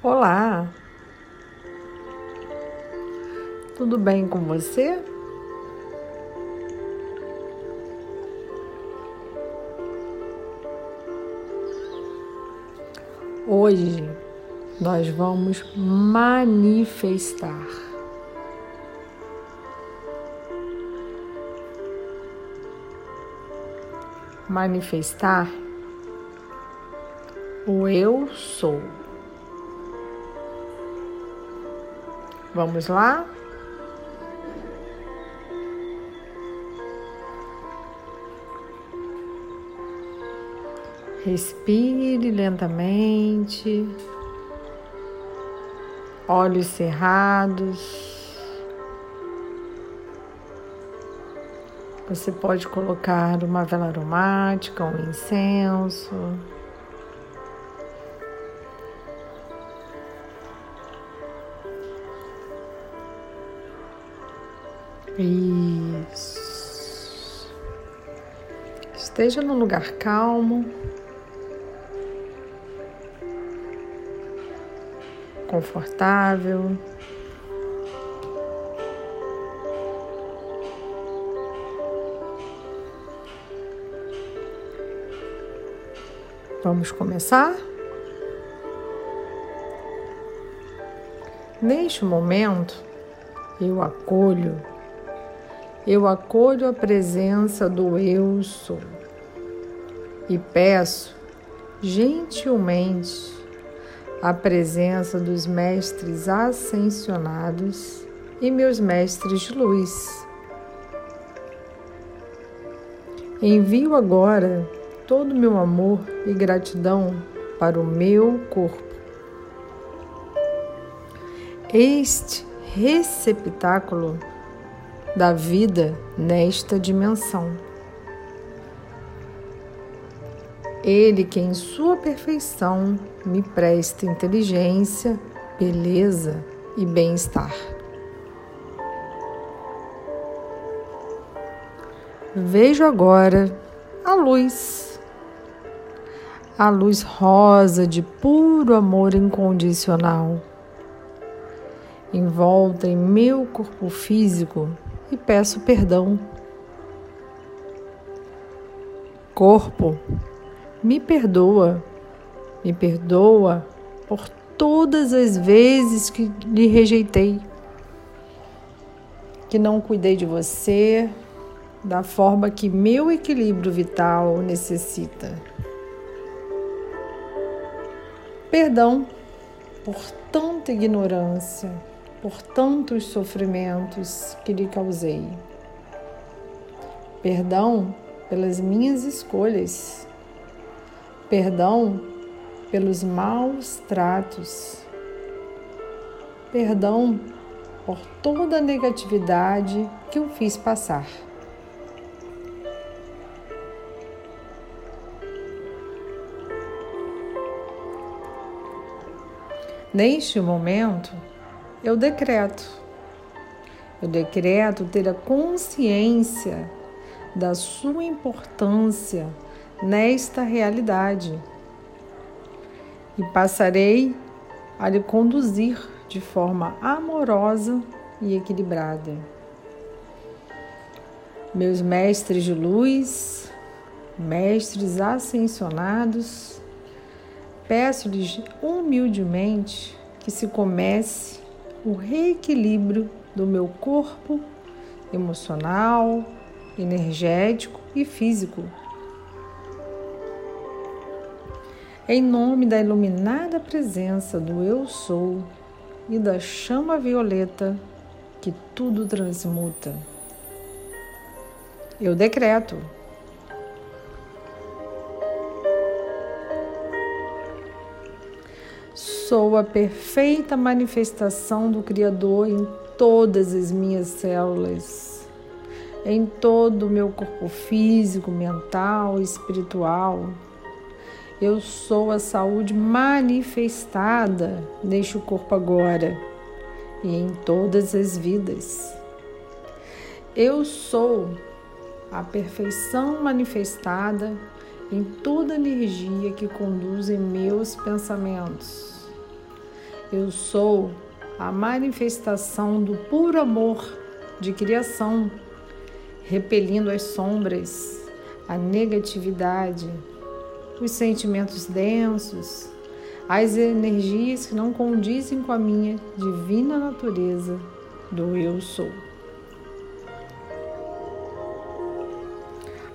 Olá! Tudo bem com você? Hoje nós vamos manifestar. Manifestar o eu sou. Vamos lá? Respire lentamente, olhos cerrados. Você pode colocar uma vela aromática, um incenso. Isso. Esteja num lugar calmo. Confortável. Vamos começar? Neste momento, eu acolho eu acolho a presença do Eu Sou e peço gentilmente a presença dos mestres ascensionados e meus mestres de luz. Envio agora todo o meu amor e gratidão para o meu corpo. Este receptáculo da vida nesta dimensão. Ele que em sua perfeição me presta inteligência, beleza e bem-estar. Vejo agora a luz, a luz rosa de puro amor incondicional, envolta em meu corpo físico e peço perdão. Corpo, me perdoa, me perdoa por todas as vezes que lhe rejeitei, que não cuidei de você da forma que meu equilíbrio vital necessita. Perdão por tanta ignorância por tantos sofrimentos que lhe causei. Perdão pelas minhas escolhas. Perdão pelos maus tratos. Perdão por toda a negatividade que eu fiz passar. Neste momento, eu decreto. Eu decreto ter a consciência da sua importância nesta realidade e passarei a lhe conduzir de forma amorosa e equilibrada. Meus mestres de luz, mestres ascensionados, peço-lhes humildemente que se comece o reequilíbrio do meu corpo emocional, energético e físico. Em nome da iluminada presença do Eu Sou e da chama violeta que tudo transmuta, eu decreto sou a perfeita manifestação do Criador em todas as minhas células, em todo o meu corpo físico, mental e espiritual. Eu sou a saúde manifestada neste corpo agora e em todas as vidas. Eu sou a perfeição manifestada em toda energia que conduz em meus pensamentos Eu sou a manifestação do puro amor de criação, repelindo as sombras, a negatividade, os sentimentos densos, as energias que não condizem com a minha divina natureza do eu sou.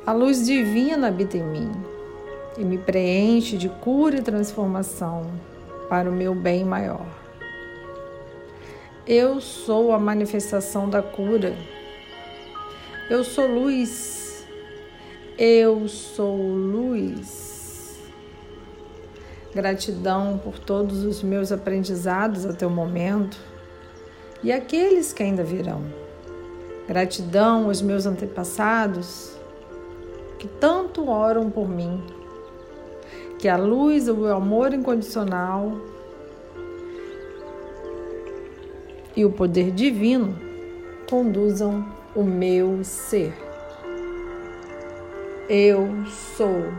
A luz divina habita em mim e me preenche de cura e transformação para o meu bem maior. Eu sou a manifestação da cura. Eu sou luz. Eu sou luz. Gratidão por todos os meus aprendizados até o momento e aqueles que ainda virão. Gratidão aos meus antepassados que tanto oram por mim que a luz, o amor incondicional e o poder divino conduzam o meu ser. Eu sou.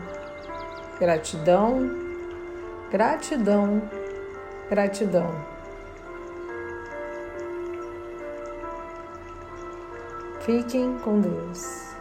Gratidão, gratidão, gratidão. Fiquem com Deus.